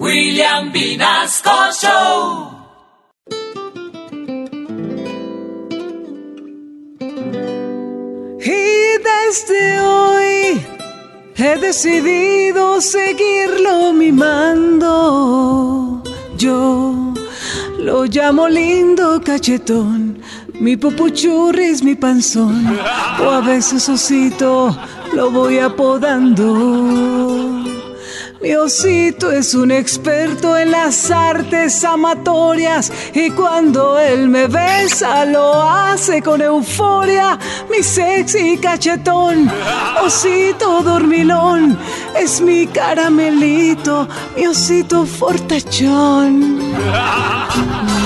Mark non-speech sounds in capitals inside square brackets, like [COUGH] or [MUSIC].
William Vinasco Show. Y desde hoy he decidido seguirlo mimando. Yo lo llamo lindo cachetón, mi pupuchurris, mi panzón, o a veces osito lo voy apodando. Mi osito es un experto en las artes amatorias y cuando él me besa lo hace con euforia. Mi sexy cachetón, osito dormilón, es mi caramelito, mi osito fortachón. [LAUGHS]